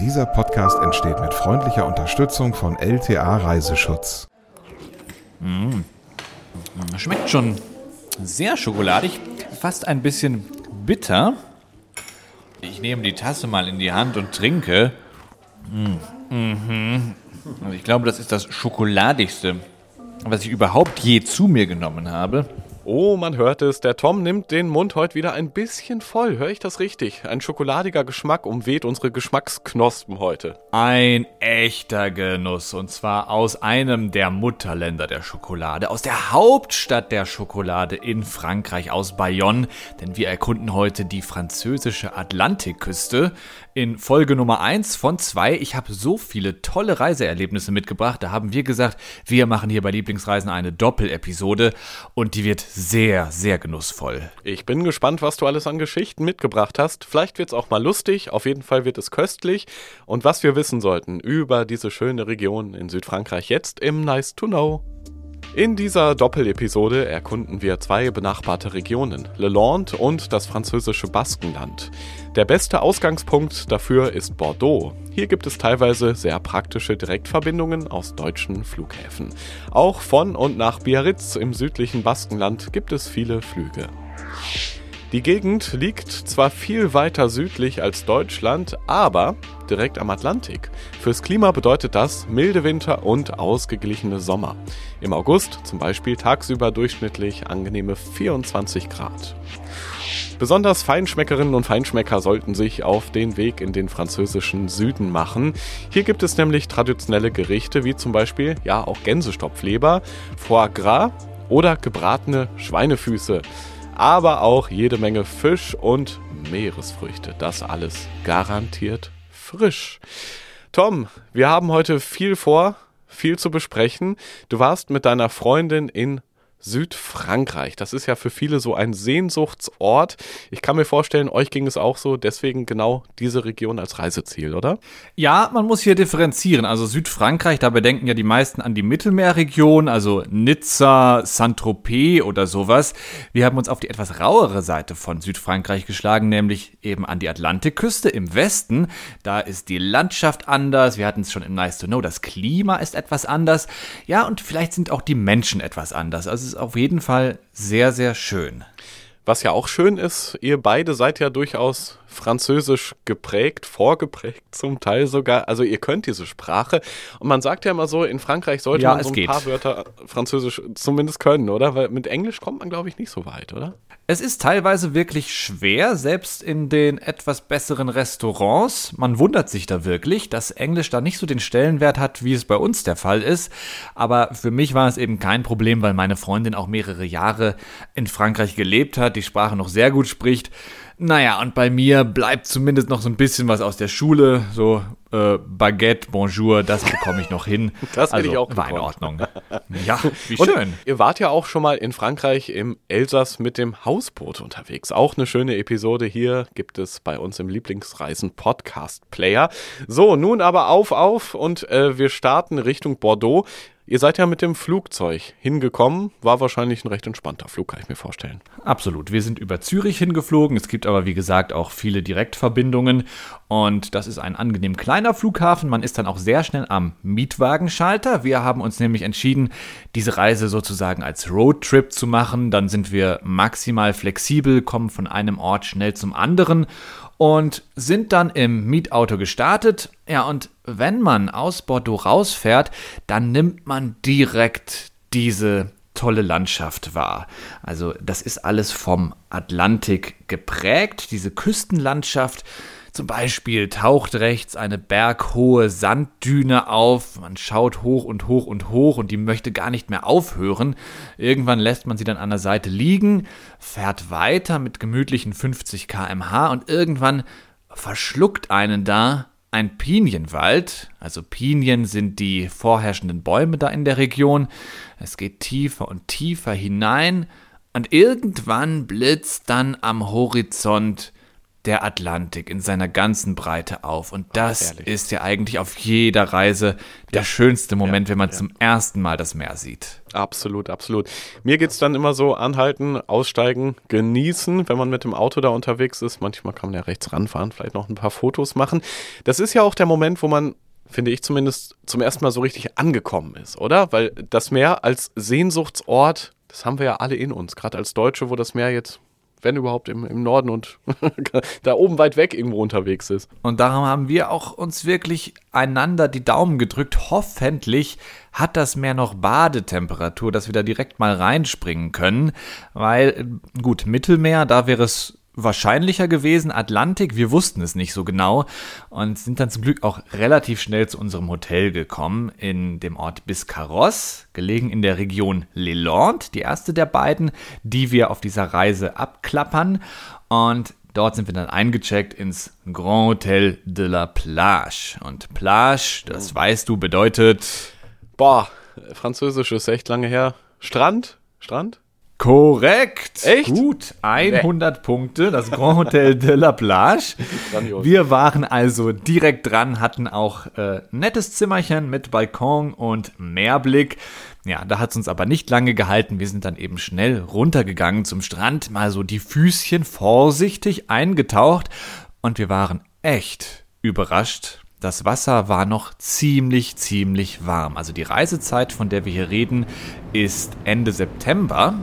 Dieser Podcast entsteht mit freundlicher Unterstützung von LTA Reiseschutz. Mmh. Schmeckt schon sehr schokoladig, fast ein bisschen bitter. Ich nehme die Tasse mal in die Hand und trinke. Mhm. Also ich glaube, das ist das Schokoladigste, was ich überhaupt je zu mir genommen habe. Oh, man hört es, der Tom nimmt den Mund heute wieder ein bisschen voll. Höre ich das richtig? Ein schokoladiger Geschmack umweht unsere Geschmacksknospen heute. Ein echter Genuss. Und zwar aus einem der Mutterländer der Schokolade, aus der Hauptstadt der Schokolade in Frankreich, aus Bayonne. Denn wir erkunden heute die französische Atlantikküste in Folge Nummer 1 von 2. Ich habe so viele tolle Reiseerlebnisse mitgebracht. Da haben wir gesagt, wir machen hier bei Lieblingsreisen eine Doppelepisode und die wird sehr, sehr genussvoll. Ich bin gespannt, was du alles an Geschichten mitgebracht hast. Vielleicht wird es auch mal lustig, auf jeden Fall wird es köstlich. Und was wir wissen sollten über diese schöne Region in Südfrankreich jetzt im Nice to Know. In dieser Doppelepisode erkunden wir zwei benachbarte Regionen, Le Lande und das französische Baskenland. Der beste Ausgangspunkt dafür ist Bordeaux. Hier gibt es teilweise sehr praktische Direktverbindungen aus deutschen Flughäfen. Auch von und nach Biarritz im südlichen Baskenland gibt es viele Flüge. Die Gegend liegt zwar viel weiter südlich als Deutschland, aber direkt am Atlantik. Fürs Klima bedeutet das milde Winter und ausgeglichene Sommer. Im August zum Beispiel tagsüber durchschnittlich angenehme 24 Grad. Besonders Feinschmeckerinnen und Feinschmecker sollten sich auf den Weg in den französischen Süden machen. Hier gibt es nämlich traditionelle Gerichte wie zum Beispiel ja auch Gänsestopfleber, Foie Gras oder gebratene Schweinefüße aber auch jede Menge Fisch und Meeresfrüchte. Das alles garantiert frisch. Tom, wir haben heute viel vor, viel zu besprechen. Du warst mit deiner Freundin in Südfrankreich. Das ist ja für viele so ein Sehnsuchtsort. Ich kann mir vorstellen, euch ging es auch so, deswegen genau diese Region als Reiseziel, oder? Ja, man muss hier differenzieren. Also Südfrankreich, da bedenken ja die meisten an die Mittelmeerregion, also Nizza, Saint-Tropez oder sowas. Wir haben uns auf die etwas rauere Seite von Südfrankreich geschlagen, nämlich eben an die Atlantikküste im Westen. Da ist die Landschaft anders. Wir hatten es schon im Nice to Know. Das Klima ist etwas anders. Ja, und vielleicht sind auch die Menschen etwas anders. Also es ist auf jeden Fall sehr, sehr schön. Was ja auch schön ist, ihr beide seid ja durchaus französisch geprägt, vorgeprägt zum Teil sogar. Also ihr könnt diese Sprache. Und man sagt ja immer so, in Frankreich sollte ja, man so ein geht. paar Wörter französisch zumindest können, oder? Weil mit Englisch kommt man, glaube ich, nicht so weit, oder? Es ist teilweise wirklich schwer, selbst in den etwas besseren Restaurants. Man wundert sich da wirklich, dass Englisch da nicht so den Stellenwert hat, wie es bei uns der Fall ist. Aber für mich war es eben kein Problem, weil meine Freundin auch mehrere Jahre in Frankreich gelebt hat, die Sprache noch sehr gut spricht. Naja, und bei mir bleibt zumindest noch so ein bisschen was aus der Schule. So äh, Baguette, Bonjour, das bekomme ich noch hin. Das also, ich auch war in Ordnung. Ja, wie und schön. Ihr wart ja auch schon mal in Frankreich im Elsass mit dem Hausboot unterwegs. Auch eine schöne Episode hier gibt es bei uns im Lieblingsreisen-Podcast-Player. So, nun aber auf, auf und äh, wir starten Richtung Bordeaux. Ihr seid ja mit dem Flugzeug hingekommen. War wahrscheinlich ein recht entspannter Flug, kann ich mir vorstellen. Absolut. Wir sind über Zürich hingeflogen. Es gibt aber, wie gesagt, auch viele Direktverbindungen. Und das ist ein angenehm kleiner Flughafen. Man ist dann auch sehr schnell am Mietwagenschalter. Wir haben uns nämlich entschieden, diese Reise sozusagen als Roadtrip zu machen. Dann sind wir maximal flexibel, kommen von einem Ort schnell zum anderen und sind dann im Mietauto gestartet. Ja, und wenn man aus Bordeaux rausfährt, dann nimmt man direkt diese tolle Landschaft wahr. Also das ist alles vom Atlantik geprägt, diese Küstenlandschaft zum Beispiel taucht rechts eine berghohe Sanddüne auf, man schaut hoch und hoch und hoch und die möchte gar nicht mehr aufhören. Irgendwann lässt man sie dann an der Seite liegen, fährt weiter mit gemütlichen 50 km/h und irgendwann verschluckt einen da ein Pinienwald. Also Pinien sind die vorherrschenden Bäume da in der Region. Es geht tiefer und tiefer hinein und irgendwann blitzt dann am Horizont der Atlantik in seiner ganzen Breite auf. Und das herrlich. ist ja eigentlich auf jeder Reise der schönste Moment, wenn man zum ersten Mal das Meer sieht. Absolut, absolut. Mir geht's dann immer so, anhalten, aussteigen, genießen, wenn man mit dem Auto da unterwegs ist. Manchmal kann man ja rechts ranfahren, vielleicht noch ein paar Fotos machen. Das ist ja auch der Moment, wo man, finde ich zumindest, zum ersten Mal so richtig angekommen ist, oder? Weil das Meer als Sehnsuchtsort, das haben wir ja alle in uns, gerade als Deutsche, wo das Meer jetzt, wenn überhaupt, im, im Norden und da oben weit weg irgendwo unterwegs ist. Und darum haben wir auch uns wirklich einander die Daumen gedrückt. Hoffentlich hat das Meer noch Badetemperatur, dass wir da direkt mal reinspringen können. Weil, äh, gut, Mittelmeer, da wäre es wahrscheinlicher gewesen. Atlantik, wir wussten es nicht so genau und sind dann zum Glück auch relativ schnell zu unserem Hotel gekommen in dem Ort Biscarrosse, gelegen in der Region Leland, die erste der beiden, die wir auf dieser Reise abklappern. Und Dort sind wir dann eingecheckt ins Grand Hotel de la Plage. Und Plage, das weißt du, bedeutet Boah, Französisch ist echt lange her. Strand? Strand? Korrekt. Echt? Gut, 100 Punkte, das Grand Hotel de la Plage. Wir waren also direkt dran, hatten auch äh, nettes Zimmerchen mit Balkon und Meerblick. Ja, da hat es uns aber nicht lange gehalten. Wir sind dann eben schnell runtergegangen zum Strand, mal so die Füßchen vorsichtig eingetaucht und wir waren echt überrascht. Das Wasser war noch ziemlich, ziemlich warm. Also die Reisezeit, von der wir hier reden, ist Ende September.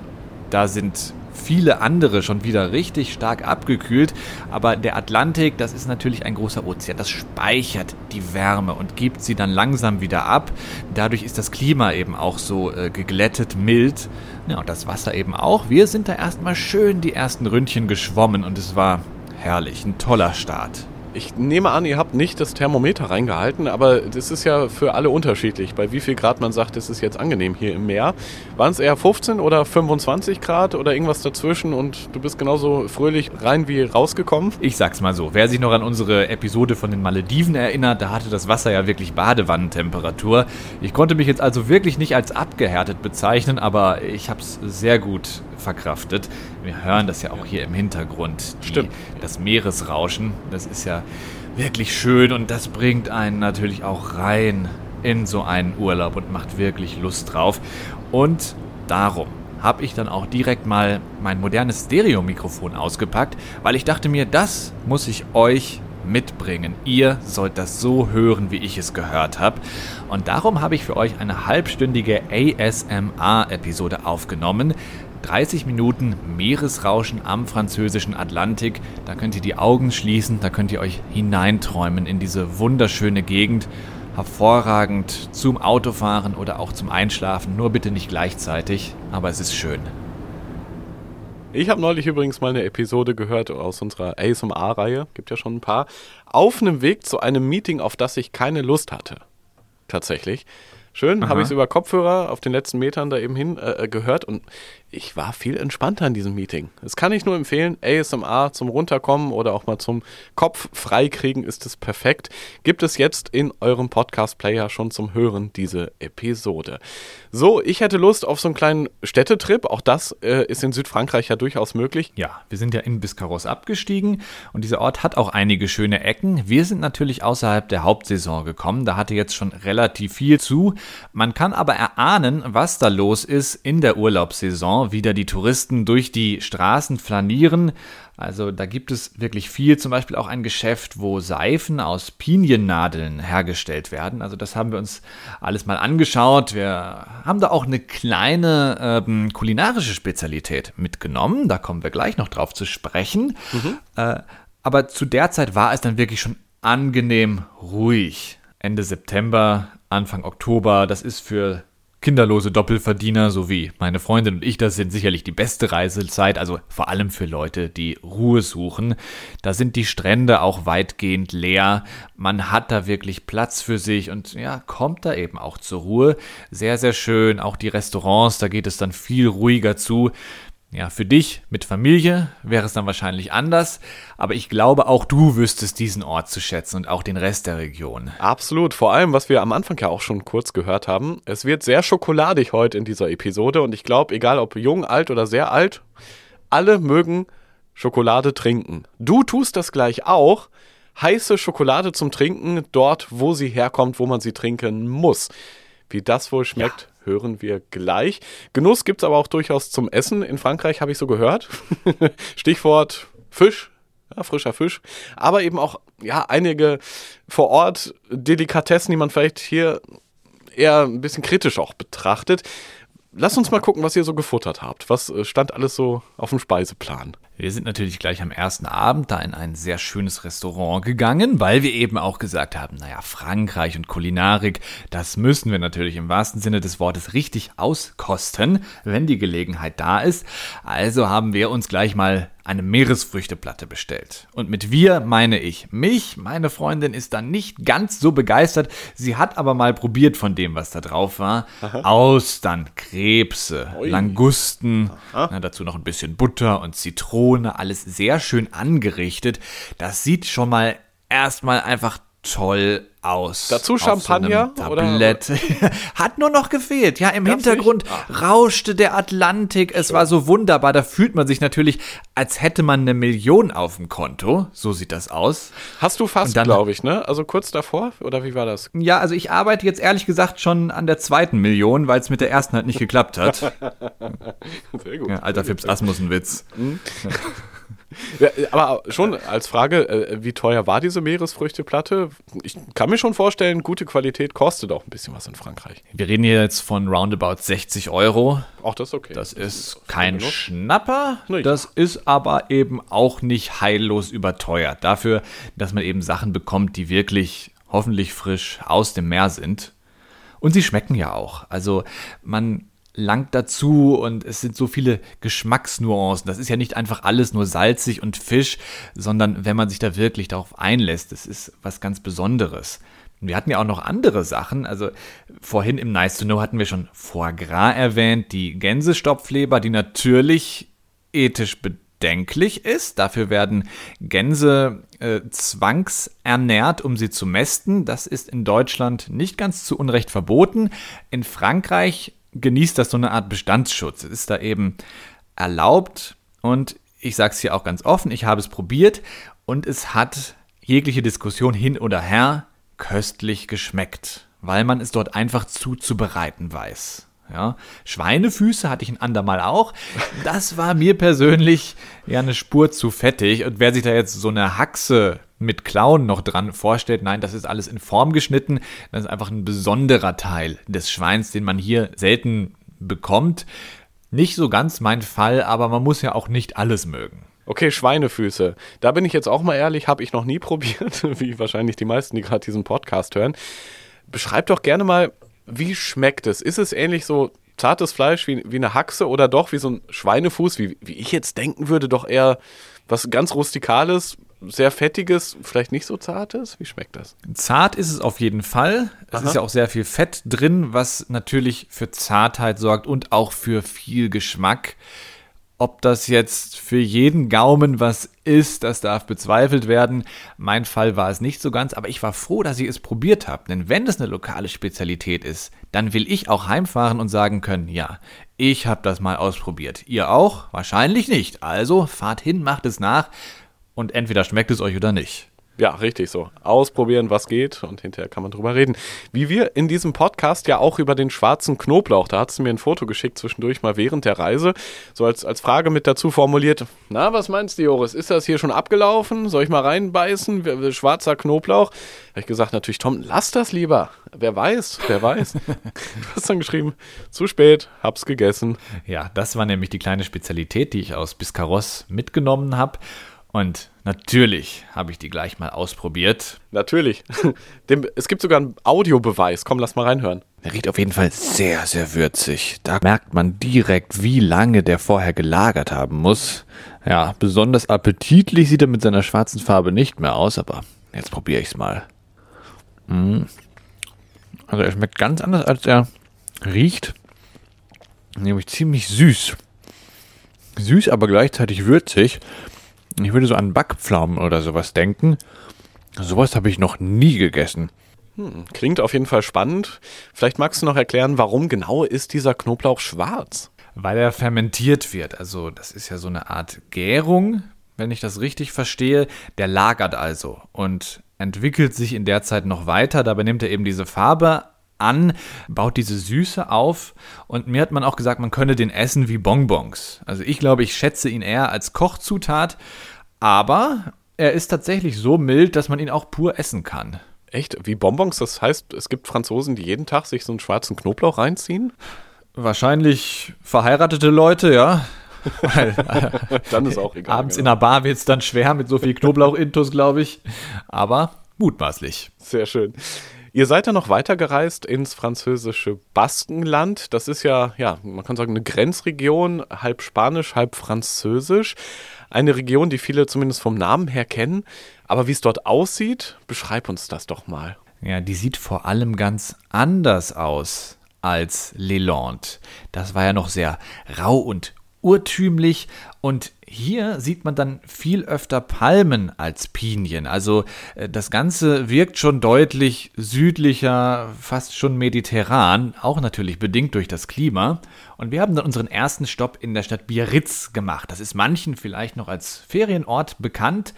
Da sind viele andere schon wieder richtig stark abgekühlt. Aber der Atlantik, das ist natürlich ein großer Ozean. Das speichert die Wärme und gibt sie dann langsam wieder ab. Dadurch ist das Klima eben auch so äh, geglättet, mild. Ja, und das Wasser eben auch. Wir sind da erstmal schön die ersten Ründchen geschwommen und es war herrlich. Ein toller Start. Ich nehme an, ihr habt nicht das Thermometer reingehalten, aber das ist ja für alle unterschiedlich. Bei wie viel Grad man sagt, es ist jetzt angenehm hier im Meer. Waren es eher 15 oder 25 Grad oder irgendwas dazwischen und du bist genauso fröhlich rein wie rausgekommen? Ich sag's mal so, wer sich noch an unsere Episode von den Malediven erinnert, da hatte das Wasser ja wirklich Badewannentemperatur. Ich konnte mich jetzt also wirklich nicht als abgehärtet bezeichnen, aber ich hab's sehr gut verkraftet. Wir hören das ja auch hier im Hintergrund. Die, Stimmt. Das Meeresrauschen, das ist ja wirklich schön und das bringt einen natürlich auch rein in so einen Urlaub und macht wirklich Lust drauf. Und darum habe ich dann auch direkt mal mein modernes Stereo-Mikrofon ausgepackt, weil ich dachte mir, das muss ich euch mitbringen. Ihr sollt das so hören, wie ich es gehört habe. Und darum habe ich für euch eine halbstündige ASMR-Episode aufgenommen. 30 Minuten Meeresrauschen am französischen Atlantik. Da könnt ihr die Augen schließen, da könnt ihr euch hineinträumen in diese wunderschöne Gegend. Hervorragend zum Autofahren oder auch zum Einschlafen, nur bitte nicht gleichzeitig, aber es ist schön. Ich habe neulich übrigens mal eine Episode gehört aus unserer ASMR-Reihe, gibt ja schon ein paar, auf einem Weg zu einem Meeting, auf das ich keine Lust hatte. Tatsächlich. Schön, habe ich es über Kopfhörer auf den letzten Metern da eben hin äh, gehört und ich war viel entspannter in diesem Meeting. Das kann ich nur empfehlen. ASMR zum Runterkommen oder auch mal zum Kopf freikriegen ist es perfekt. Gibt es jetzt in eurem Podcast-Player schon zum Hören diese Episode. So, ich hätte Lust auf so einen kleinen Städtetrip. Auch das äh, ist in Südfrankreich ja durchaus möglich. Ja, wir sind ja in Biscarrosse abgestiegen und dieser Ort hat auch einige schöne Ecken. Wir sind natürlich außerhalb der Hauptsaison gekommen, da hatte jetzt schon relativ viel zu. Man kann aber erahnen, was da los ist in der Urlaubssaison. Wieder die Touristen durch die Straßen flanieren. Also da gibt es wirklich viel, zum Beispiel auch ein Geschäft, wo Seifen aus Piniennadeln hergestellt werden. Also das haben wir uns alles mal angeschaut. Wir haben da auch eine kleine ähm, kulinarische Spezialität mitgenommen. Da kommen wir gleich noch drauf zu sprechen. Äh, aber zu der Zeit war es dann wirklich schon angenehm ruhig. Ende September, Anfang Oktober, das ist für kinderlose Doppelverdiener, so wie meine Freundin und ich, das sind sicherlich die beste Reisezeit, also vor allem für Leute, die Ruhe suchen. Da sind die Strände auch weitgehend leer. Man hat da wirklich Platz für sich und ja, kommt da eben auch zur Ruhe. Sehr, sehr schön. Auch die Restaurants, da geht es dann viel ruhiger zu. Ja, für dich mit Familie wäre es dann wahrscheinlich anders, aber ich glaube, auch du wüsstest diesen Ort zu schätzen und auch den Rest der Region. Absolut. Vor allem, was wir am Anfang ja auch schon kurz gehört haben. Es wird sehr schokoladig heute in dieser Episode und ich glaube, egal ob jung, alt oder sehr alt, alle mögen Schokolade trinken. Du tust das gleich auch. Heiße Schokolade zum Trinken dort, wo sie herkommt, wo man sie trinken muss. Wie das wohl schmeckt, ja. Hören wir gleich. Genuss gibt es aber auch durchaus zum Essen. In Frankreich habe ich so gehört. Stichwort Fisch, ja, frischer Fisch, aber eben auch ja, einige vor Ort Delikatessen, die man vielleicht hier eher ein bisschen kritisch auch betrachtet. Lass uns mal gucken, was ihr so gefuttert habt. Was äh, stand alles so auf dem Speiseplan? Wir sind natürlich gleich am ersten Abend da in ein sehr schönes Restaurant gegangen, weil wir eben auch gesagt haben, naja, Frankreich und Kulinarik, das müssen wir natürlich im wahrsten Sinne des Wortes richtig auskosten, wenn die Gelegenheit da ist. Also haben wir uns gleich mal eine Meeresfrüchteplatte bestellt. Und mit wir meine ich mich. Meine Freundin ist dann nicht ganz so begeistert. Sie hat aber mal probiert von dem, was da drauf war. Aha. Austern, Krebse, Ui. Langusten, na, dazu noch ein bisschen Butter und Zitrone, alles sehr schön angerichtet. Das sieht schon mal erstmal einfach toll aus. Dazu Champagner so oder hat nur noch gefehlt. Ja, im Gab's Hintergrund rauschte der Atlantik. Es Schön. war so wunderbar. Da fühlt man sich natürlich, als hätte man eine Million auf dem Konto. So sieht das aus. Hast du fast, glaube ich, ne? Also kurz davor oder wie war das? Ja, also ich arbeite jetzt ehrlich gesagt schon an der zweiten Million, weil es mit der ersten halt nicht geklappt hat. Sehr gut. Ja, alter Fips Asmussen-Witz. Mhm. Ja, aber schon als Frage, äh, wie teuer war diese Meeresfrüchteplatte? Ich kann mir schon vorstellen, gute Qualität kostet auch ein bisschen was in Frankreich. Wir reden hier jetzt von roundabout 60 Euro. Auch das ist okay. Das ist kein Schnapper. Das ist aber eben auch nicht heillos überteuert. Dafür, dass man eben Sachen bekommt, die wirklich hoffentlich frisch aus dem Meer sind. Und sie schmecken ja auch. Also man langt dazu und es sind so viele Geschmacksnuancen. Das ist ja nicht einfach alles nur salzig und Fisch, sondern wenn man sich da wirklich darauf einlässt, das ist was ganz Besonderes. Wir hatten ja auch noch andere Sachen. Also vorhin im Nice to Know hatten wir schon Foie Gras erwähnt, die Gänsestopfleber, die natürlich ethisch bedenklich ist. Dafür werden Gänse äh, zwangsernährt, um sie zu mästen. Das ist in Deutschland nicht ganz zu Unrecht verboten. In Frankreich genießt das so eine Art Bestandsschutz. Es ist da eben erlaubt und ich sage es hier auch ganz offen, ich habe es probiert und es hat jegliche Diskussion hin oder her köstlich geschmeckt, weil man es dort einfach zuzubereiten weiß. Ja, Schweinefüße hatte ich ein andermal auch. Das war mir persönlich ja eine Spur zu fettig. Und wer sich da jetzt so eine Haxe mit Klauen noch dran vorstellt, nein, das ist alles in Form geschnitten. Das ist einfach ein besonderer Teil des Schweins, den man hier selten bekommt. Nicht so ganz mein Fall, aber man muss ja auch nicht alles mögen. Okay, Schweinefüße. Da bin ich jetzt auch mal ehrlich, habe ich noch nie probiert, wie wahrscheinlich die meisten, die gerade diesen Podcast hören. Beschreib doch gerne mal, wie schmeckt es? Ist es ähnlich so zartes Fleisch wie, wie eine Haxe oder doch wie so ein Schweinefuß, wie, wie ich jetzt denken würde, doch eher was ganz Rustikales, sehr fettiges, vielleicht nicht so zartes? Wie schmeckt das? Zart ist es auf jeden Fall. Es Aha. ist ja auch sehr viel Fett drin, was natürlich für Zartheit sorgt und auch für viel Geschmack. Ob das jetzt für jeden Gaumen was ist, das darf bezweifelt werden. Mein Fall war es nicht so ganz, aber ich war froh, dass ich es probiert habe. Denn wenn es eine lokale Spezialität ist, dann will ich auch heimfahren und sagen können, ja, ich habe das mal ausprobiert. Ihr auch? Wahrscheinlich nicht. Also fahrt hin, macht es nach und entweder schmeckt es euch oder nicht. Ja, richtig so. Ausprobieren, was geht und hinterher kann man drüber reden. Wie wir in diesem Podcast ja auch über den schwarzen Knoblauch, da hast du mir ein Foto geschickt zwischendurch mal während der Reise, so als, als Frage mit dazu formuliert, na, was meinst du, Joris, ist das hier schon abgelaufen? Soll ich mal reinbeißen? Schwarzer Knoblauch? Habe ich gesagt, natürlich, Tom, lass das lieber. Wer weiß, wer weiß. du hast dann geschrieben, zu spät, hab's gegessen. Ja, das war nämlich die kleine Spezialität, die ich aus Biscarros mitgenommen habe. Und natürlich habe ich die gleich mal ausprobiert. Natürlich. es gibt sogar einen Audiobeweis. Komm, lass mal reinhören. Der riecht auf jeden Fall sehr, sehr würzig. Da merkt man direkt, wie lange der vorher gelagert haben muss. Ja, besonders appetitlich sieht er mit seiner schwarzen Farbe nicht mehr aus, aber jetzt probiere ich es mal. Mm. Also er schmeckt ganz anders, als er riecht. Nämlich ziemlich süß. Süß, aber gleichzeitig würzig. Ich würde so an Backpflaumen oder sowas denken. Sowas habe ich noch nie gegessen. Hm, klingt auf jeden Fall spannend. Vielleicht magst du noch erklären, warum genau ist dieser Knoblauch schwarz? Weil er fermentiert wird. Also das ist ja so eine Art Gärung, wenn ich das richtig verstehe. Der lagert also und entwickelt sich in der Zeit noch weiter. Dabei nimmt er eben diese Farbe an, baut diese Süße auf und mir hat man auch gesagt, man könne den essen wie Bonbons. Also ich glaube, ich schätze ihn eher als Kochzutat, aber er ist tatsächlich so mild, dass man ihn auch pur essen kann. Echt? Wie Bonbons? Das heißt, es gibt Franzosen, die jeden Tag sich so einen schwarzen Knoblauch reinziehen? Wahrscheinlich verheiratete Leute, ja. dann ist auch egal. Abends genau. in der Bar wird es dann schwer mit so viel Knoblauch-Intus, glaube ich. Aber mutmaßlich. Sehr schön. Ihr seid ja noch weitergereist ins französische Baskenland. Das ist ja, ja, man kann sagen, eine Grenzregion, halb spanisch, halb französisch. Eine Region, die viele zumindest vom Namen her kennen. Aber wie es dort aussieht, beschreib uns das doch mal. Ja, die sieht vor allem ganz anders aus als Leland. Das war ja noch sehr rau und urtümlich und hier sieht man dann viel öfter Palmen als Pinien. Also äh, das Ganze wirkt schon deutlich südlicher, fast schon mediterran, auch natürlich bedingt durch das Klima. Und wir haben dann unseren ersten Stopp in der Stadt Biarritz gemacht. Das ist manchen vielleicht noch als Ferienort bekannt.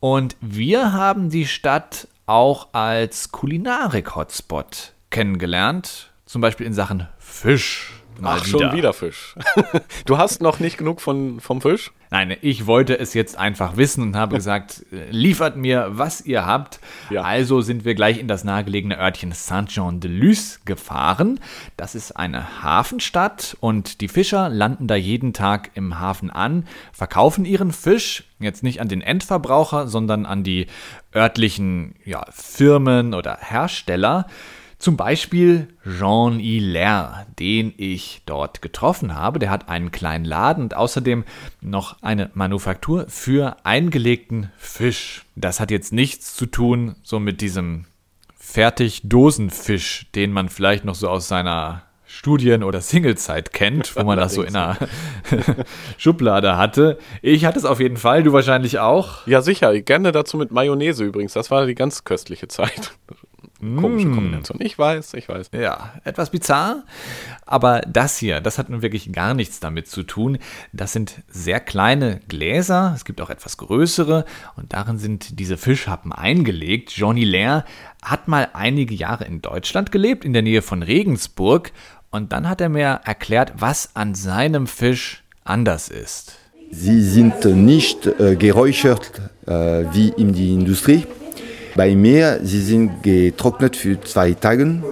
Und wir haben die Stadt auch als Kulinarik-Hotspot kennengelernt. Zum Beispiel in Sachen Fisch. Mal Ach, wieder. schon wieder Fisch. du hast noch nicht genug von, vom Fisch? Nein, ich wollte es jetzt einfach wissen und habe gesagt, äh, liefert mir, was ihr habt. Ja. Also sind wir gleich in das nahegelegene Örtchen Saint-Jean-de-Luz gefahren. Das ist eine Hafenstadt und die Fischer landen da jeden Tag im Hafen an, verkaufen ihren Fisch jetzt nicht an den Endverbraucher, sondern an die örtlichen ja, Firmen oder Hersteller. Zum Beispiel Jean Hilaire, den ich dort getroffen habe. Der hat einen kleinen Laden und außerdem noch eine Manufaktur für eingelegten Fisch. Das hat jetzt nichts zu tun so mit diesem Fertigdosenfisch, den man vielleicht noch so aus seiner Studien- oder Singlezeit kennt, wo man das so in einer Schublade hatte. Ich hatte es auf jeden Fall, du wahrscheinlich auch. Ja, sicher. Gerne dazu mit Mayonnaise übrigens. Das war die ganz köstliche Zeit. Komische mm. Kombination. Ich weiß, ich weiß. Ja, etwas bizarr. Aber das hier, das hat nun wirklich gar nichts damit zu tun. Das sind sehr kleine Gläser. Es gibt auch etwas größere. Und darin sind diese Fischhappen eingelegt. Johnny Lair hat mal einige Jahre in Deutschland gelebt, in der Nähe von Regensburg. Und dann hat er mir erklärt, was an seinem Fisch anders ist. Sie sind nicht äh, geräuchert äh, wie in der Industrie bei mir, sie sind getrocknet für zwei Tage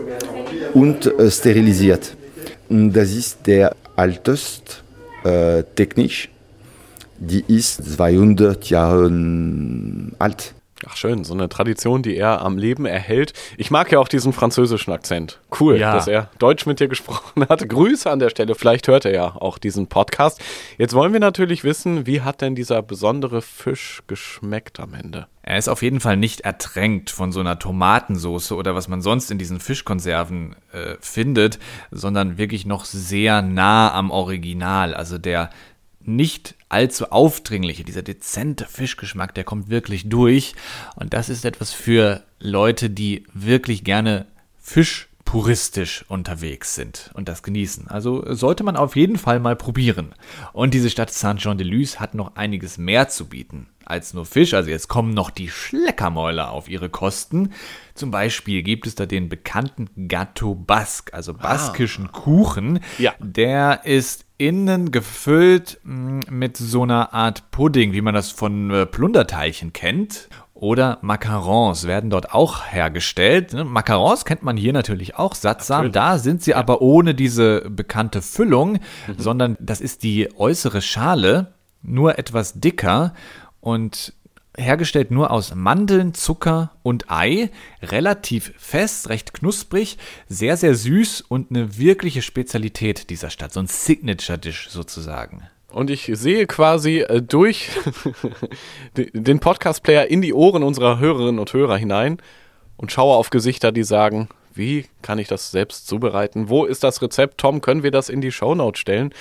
und äh, sterilisiert. Und das ist der älteste äh, technisch. Die ist 200 Jahre alt. Ach schön, so eine Tradition, die er am Leben erhält. Ich mag ja auch diesen französischen Akzent. Cool, ja. dass er Deutsch mit dir gesprochen hat. Grüße an der Stelle, vielleicht hört er ja auch diesen Podcast. Jetzt wollen wir natürlich wissen, wie hat denn dieser besondere Fisch geschmeckt am Ende? Er ist auf jeden Fall nicht ertränkt von so einer Tomatensauce oder was man sonst in diesen Fischkonserven äh, findet, sondern wirklich noch sehr nah am Original. Also der nicht allzu aufdringliche, dieser dezente Fischgeschmack, der kommt wirklich durch. Und das ist etwas für Leute, die wirklich gerne Fisch puristisch unterwegs sind und das genießen. Also sollte man auf jeden Fall mal probieren. Und diese Stadt Saint-Jean-de-Luz hat noch einiges mehr zu bieten als nur Fisch. Also jetzt kommen noch die Schleckermäuler auf ihre Kosten. Zum Beispiel gibt es da den bekannten Gâteau Basque, also baskischen ah. Kuchen. Ja. Der ist innen gefüllt mm, mit so einer Art Pudding, wie man das von äh, Plunderteilchen kennt. Oder Macarons werden dort auch hergestellt. Ne? Macarons kennt man hier natürlich auch sattsam. Da sind sie aber ohne diese bekannte Füllung, mhm. sondern das ist die äußere Schale, nur etwas dicker und hergestellt nur aus Mandeln, Zucker und Ei, relativ fest, recht knusprig, sehr, sehr süß und eine wirkliche Spezialität dieser Stadt, so ein Signature-Dish sozusagen. Und ich sehe quasi äh, durch den Podcast-Player in die Ohren unserer Hörerinnen und Hörer hinein und schaue auf Gesichter, die sagen, wie kann ich das selbst zubereiten? Wo ist das Rezept? Tom, können wir das in die Shownote stellen?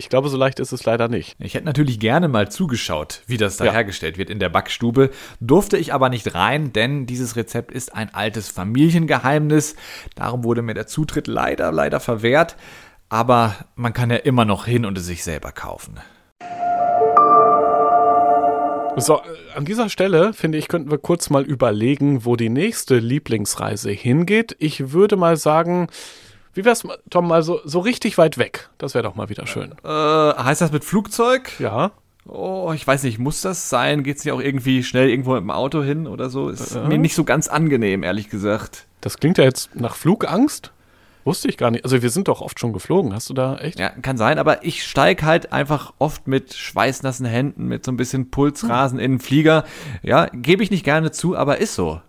Ich glaube, so leicht ist es leider nicht. Ich hätte natürlich gerne mal zugeschaut, wie das da ja. hergestellt wird in der Backstube. Durfte ich aber nicht rein, denn dieses Rezept ist ein altes Familiengeheimnis. Darum wurde mir der Zutritt leider, leider verwehrt. Aber man kann ja immer noch hin und es sich selber kaufen. So, äh, an dieser Stelle finde ich, könnten wir kurz mal überlegen, wo die nächste Lieblingsreise hingeht. Ich würde mal sagen, wie wär's, Tom, mal so, so richtig weit weg? Das wäre doch mal wieder schön. Äh, heißt das mit Flugzeug? Ja. Oh, ich weiß nicht, muss das sein? Geht es nicht auch irgendwie schnell irgendwo mit dem Auto hin oder so? Ist äh. mir nicht so ganz angenehm, ehrlich gesagt. Das klingt ja jetzt nach Flugangst. Wusste ich gar nicht. Also wir sind doch oft schon geflogen. Hast du da echt? Ja, kann sein, aber ich steige halt einfach oft mit schweißnassen Händen, mit so ein bisschen Pulsrasen hm. in den Flieger. Ja, gebe ich nicht gerne zu, aber ist so.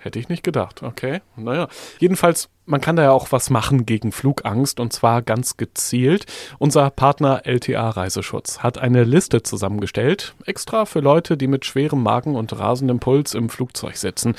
Hätte ich nicht gedacht. Okay. Naja. Jedenfalls, man kann da ja auch was machen gegen Flugangst und zwar ganz gezielt. Unser Partner LTA Reiseschutz hat eine Liste zusammengestellt, extra für Leute, die mit schwerem Magen und rasendem Puls im Flugzeug sitzen.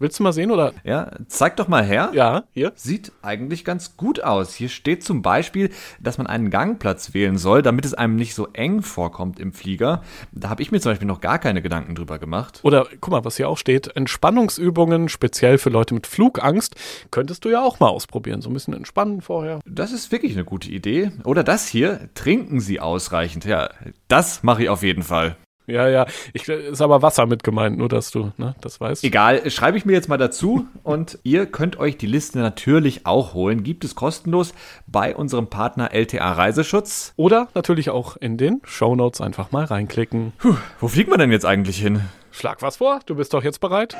Willst du mal sehen oder? Ja, zeig doch mal her. Ja, hier. Sieht eigentlich ganz gut aus. Hier steht zum Beispiel, dass man einen Gangplatz wählen soll, damit es einem nicht so eng vorkommt im Flieger. Da habe ich mir zum Beispiel noch gar keine Gedanken drüber gemacht. Oder guck mal, was hier auch steht: Entspannungsübungen, speziell für Leute mit Flugangst, könntest du ja auch mal ausprobieren. So ein bisschen entspannen vorher. Das ist wirklich eine gute Idee. Oder das hier: Trinken Sie ausreichend. Ja, das mache ich auf jeden Fall. Ja, ja. Ich, ist aber Wasser mit gemeint, nur dass du ne, das weißt. Egal, schreibe ich mir jetzt mal dazu und ihr könnt euch die Liste natürlich auch holen. Gibt es kostenlos bei unserem Partner LTA Reiseschutz. Oder natürlich auch in den Shownotes einfach mal reinklicken. Puh, wo fliegt man denn jetzt eigentlich hin? Schlag was vor, du bist doch jetzt bereit.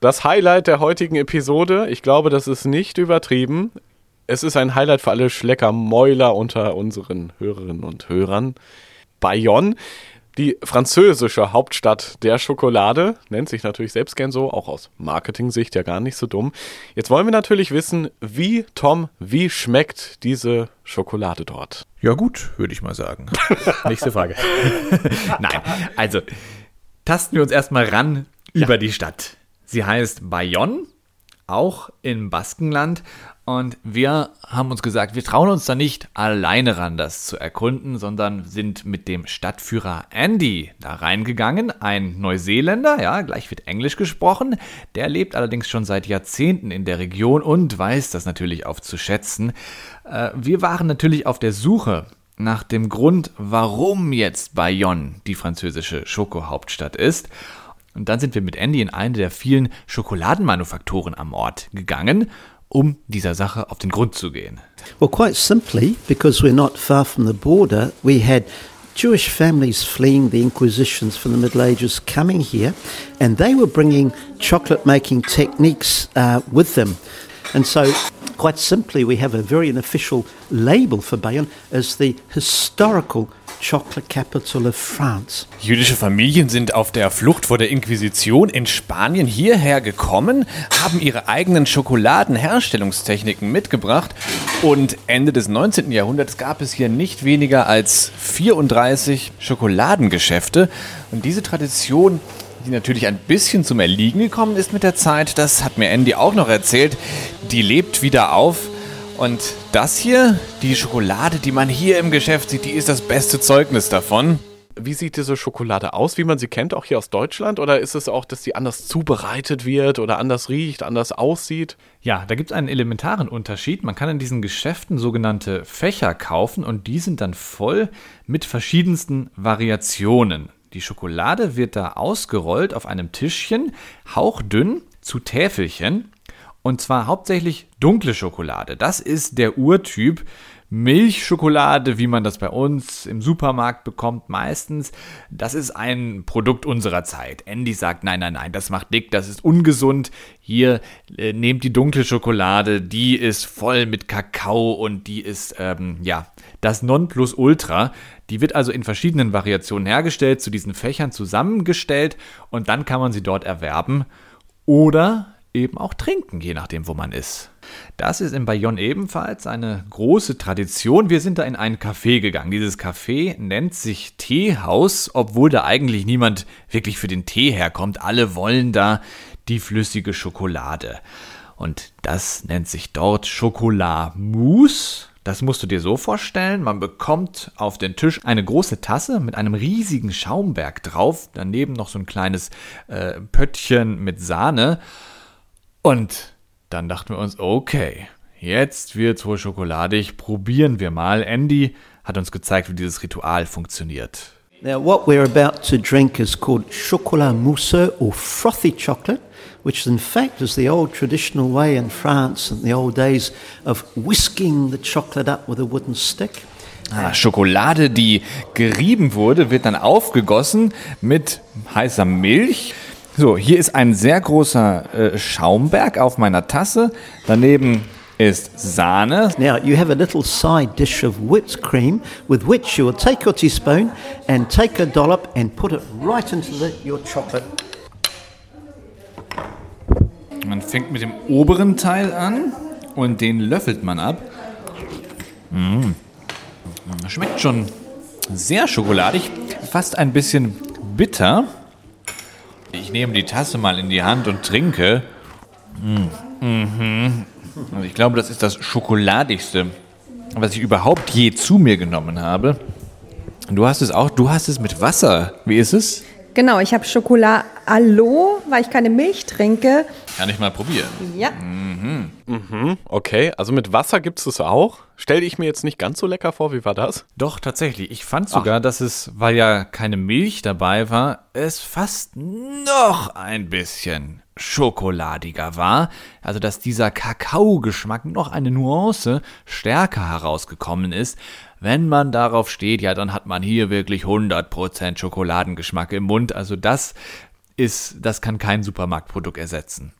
Das Highlight der heutigen Episode, ich glaube, das ist nicht übertrieben, es ist ein Highlight für alle Schleckermäuler unter unseren Hörerinnen und Hörern. Bayonne, die französische Hauptstadt der Schokolade, nennt sich natürlich selbst gern so, auch aus Marketing-Sicht ja gar nicht so dumm. Jetzt wollen wir natürlich wissen, wie, Tom, wie schmeckt diese Schokolade dort? Ja, gut, würde ich mal sagen. Nächste Frage. Nein, also tasten wir uns erstmal ran ja. über die Stadt. Sie heißt Bayonne, auch im Baskenland und wir haben uns gesagt, wir trauen uns da nicht alleine ran, das zu erkunden, sondern sind mit dem Stadtführer Andy da reingegangen. Ein Neuseeländer, ja, gleich wird Englisch gesprochen. Der lebt allerdings schon seit Jahrzehnten in der Region und weiß das natürlich auch zu schätzen. Äh, wir waren natürlich auf der Suche nach dem Grund, warum jetzt Bayonne die französische Schokohauptstadt ist. Und dann sind wir mit Andy in eine der vielen Schokoladenmanufakturen am Ort gegangen um dieser Sache auf den Grund zu gehen? Well, quite simply, because we're not far from the border, we had Jewish families fleeing the Inquisitions from the Middle Ages coming here, and they were bringing chocolate making techniques uh, with them. And so, quite simply, we have a very unofficial label for Bayonne as the historical chocolate capital of France. Jüdische Familien sind auf der Flucht vor der Inquisition in Spanien hierher gekommen, haben ihre eigenen Schokoladenherstellungstechniken mitgebracht und Ende des 19. Jahrhunderts gab es hier nicht weniger als 34 Schokoladengeschäfte und diese Tradition die natürlich ein bisschen zum Erliegen gekommen ist mit der Zeit, das hat mir Andy auch noch erzählt, die lebt wieder auf und das hier, die Schokolade, die man hier im Geschäft sieht, die ist das beste Zeugnis davon. Wie sieht diese Schokolade aus, wie man sie kennt, auch hier aus Deutschland? Oder ist es auch, dass sie anders zubereitet wird oder anders riecht, anders aussieht? Ja, da gibt es einen elementaren Unterschied. Man kann in diesen Geschäften sogenannte Fächer kaufen und die sind dann voll mit verschiedensten Variationen. Die Schokolade wird da ausgerollt auf einem Tischchen, hauchdünn zu Täfelchen und zwar hauptsächlich dunkle Schokolade. Das ist der Urtyp. Milchschokolade, wie man das bei uns im Supermarkt bekommt, meistens, das ist ein Produkt unserer Zeit. Andy sagt, nein, nein, nein, das macht dick, das ist ungesund. Hier äh, nehmt die dunkle Schokolade, die ist voll mit Kakao und die ist, ähm, ja, das Nonplusultra. Die wird also in verschiedenen Variationen hergestellt, zu diesen Fächern zusammengestellt und dann kann man sie dort erwerben. Oder eben auch trinken, je nachdem, wo man ist. Das ist in Bayonne ebenfalls eine große Tradition. Wir sind da in ein Café gegangen. Dieses Café nennt sich Teehaus, obwohl da eigentlich niemand wirklich für den Tee herkommt. Alle wollen da die flüssige Schokolade. Und das nennt sich dort Schokoladmousse. Das musst du dir so vorstellen, man bekommt auf den Tisch eine große Tasse mit einem riesigen Schaumberg drauf, daneben noch so ein kleines äh, Pöttchen mit Sahne und dann dachten wir uns, okay, jetzt wird's wohl schokoladig, probieren wir mal. Andy hat uns gezeigt, wie dieses Ritual funktioniert. Now, what we're about to drink is called chocolat mousseux or frothy chocolate, which in fact is the old traditional way in France in the old days of whisking the chocolate up with a wooden stick. Ah, Schokolade, die gerieben wurde, wird dann aufgegossen mit heißer Milch. So, hier ist ein sehr großer äh, Schaumberg auf meiner Tasse. Daneben ist Sahne. Now, you have a little side dish of whipped cream with which you will take your teaspoon and take a dollop and put it right into the, your chocolate. Man fängt mit dem oberen Teil an und den löffelt man ab. Mm. Schmeckt schon sehr schokoladig, fast ein bisschen bitter. Ich nehme die Tasse mal in die Hand und trinke. Mm. Mhm. Also ich glaube, das ist das Schokoladigste, was ich überhaupt je zu mir genommen habe. Du hast es auch, du hast es mit Wasser. Wie ist es? Genau, ich habe Schokolade Alo, weil ich keine Milch trinke. Kann ich mal probieren. Ja. Mhm, okay, also mit Wasser gibt es es auch. Stell ich mir jetzt nicht ganz so lecker vor, wie war das? Doch, tatsächlich. Ich fand sogar, dass es, weil ja keine Milch dabei war, es fast noch ein bisschen schokoladiger war. Also, dass dieser Kakaogeschmack noch eine Nuance stärker herausgekommen ist. Wenn man darauf steht, ja, dann hat man hier wirklich 100% Schokoladengeschmack im Mund. Also, das ist, das kann kein Supermarktprodukt ersetzen.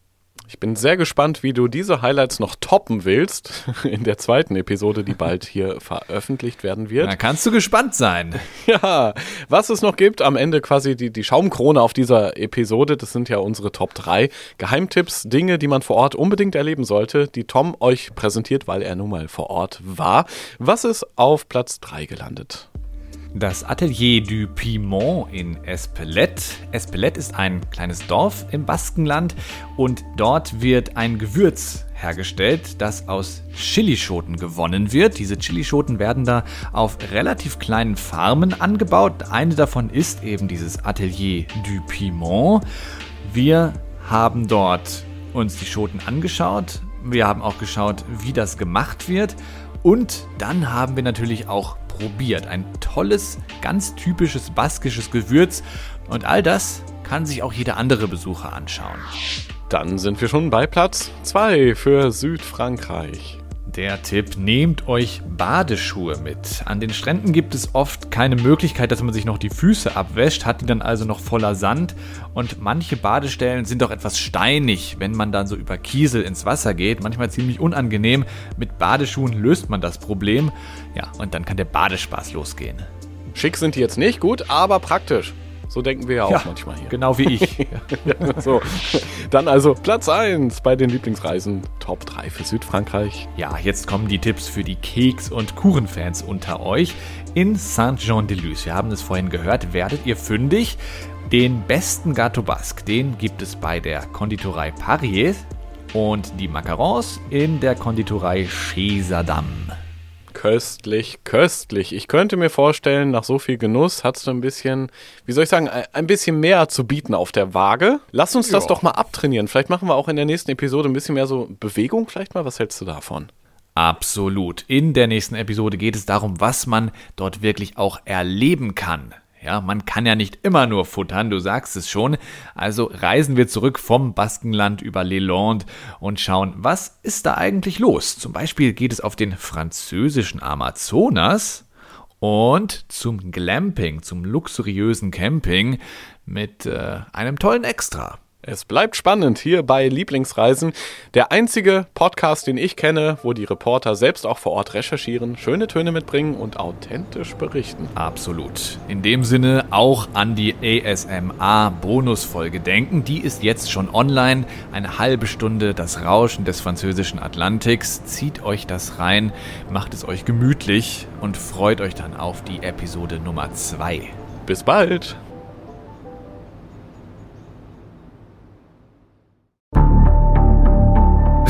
Ich bin sehr gespannt, wie du diese Highlights noch toppen willst in der zweiten Episode, die bald hier veröffentlicht werden wird. Da kannst du gespannt sein. Ja, was es noch gibt, am Ende quasi die, die Schaumkrone auf dieser Episode, das sind ja unsere Top 3 Geheimtipps, Dinge, die man vor Ort unbedingt erleben sollte, die Tom euch präsentiert, weil er nun mal vor Ort war. Was ist auf Platz 3 gelandet? Das Atelier du Piment in Espelette. Espelette ist ein kleines Dorf im Baskenland und dort wird ein Gewürz hergestellt, das aus Chilischoten gewonnen wird. Diese Chilischoten werden da auf relativ kleinen Farmen angebaut. Eine davon ist eben dieses Atelier du Piment. Wir haben dort uns die Schoten angeschaut. Wir haben auch geschaut, wie das gemacht wird. Und dann haben wir natürlich auch probiert. Ein tolles, ganz typisches baskisches Gewürz. Und all das kann sich auch jeder andere Besucher anschauen. Dann sind wir schon bei Platz 2 für Südfrankreich. Der Tipp, nehmt euch Badeschuhe mit. An den Stränden gibt es oft keine Möglichkeit, dass man sich noch die Füße abwäscht, hat die dann also noch voller Sand und manche Badestellen sind auch etwas steinig, wenn man dann so über Kiesel ins Wasser geht, manchmal ziemlich unangenehm. Mit Badeschuhen löst man das Problem. Ja, und dann kann der Badespaß losgehen. Schick sind die jetzt nicht gut, aber praktisch. So denken wir ja auch Ja, manchmal hier. Genau wie ich. Ja, so. Dann also Platz 1 bei den Lieblingsreisen. Top 3 für Südfrankreich. Ja, jetzt kommen die Tipps für die Keks- und Kuchenfans unter euch. In Saint-Jean-de-Luz, wir haben es vorhin gehört, werdet ihr fündig. Den besten Gâteau Basque, den gibt es bei der Konditorei Parier und die Macarons in der Konditorei Chez Adam. Köstlich, köstlich. Ich könnte mir vorstellen, nach so viel Genuss hast du ein bisschen, wie soll ich sagen, ein bisschen mehr zu bieten auf der Waage. Lass uns das Ja. doch mal abtrainieren. Vielleicht machen wir auch in der nächsten Episode ein bisschen mehr so Bewegung vielleicht mal. Was hältst du davon? Absolut. In der nächsten Episode geht es darum, was man dort wirklich auch erleben kann. Ja, man kann ja nicht immer nur futtern, du sagst es schon. Also reisen wir zurück vom Baskenland über Leland und schauen, was ist da eigentlich los? Zum Beispiel geht es auf den französischen Amazonas und zum Glamping, zum luxuriösen Camping mit äh, einem tollen Extra. Es bleibt spannend hier bei Lieblingsreisen. Der einzige Podcast, den ich kenne, wo die Reporter selbst auch vor Ort recherchieren, schöne Töne mitbringen und authentisch berichten. Absolut. In dem Sinne auch an die ASMA-Bonusfolge denken. Die ist jetzt schon online. Eine halbe Stunde das Rauschen des französischen Atlantiks. Zieht euch das rein, macht es euch gemütlich und freut euch dann auf die Episode Nummer 2. Bis bald!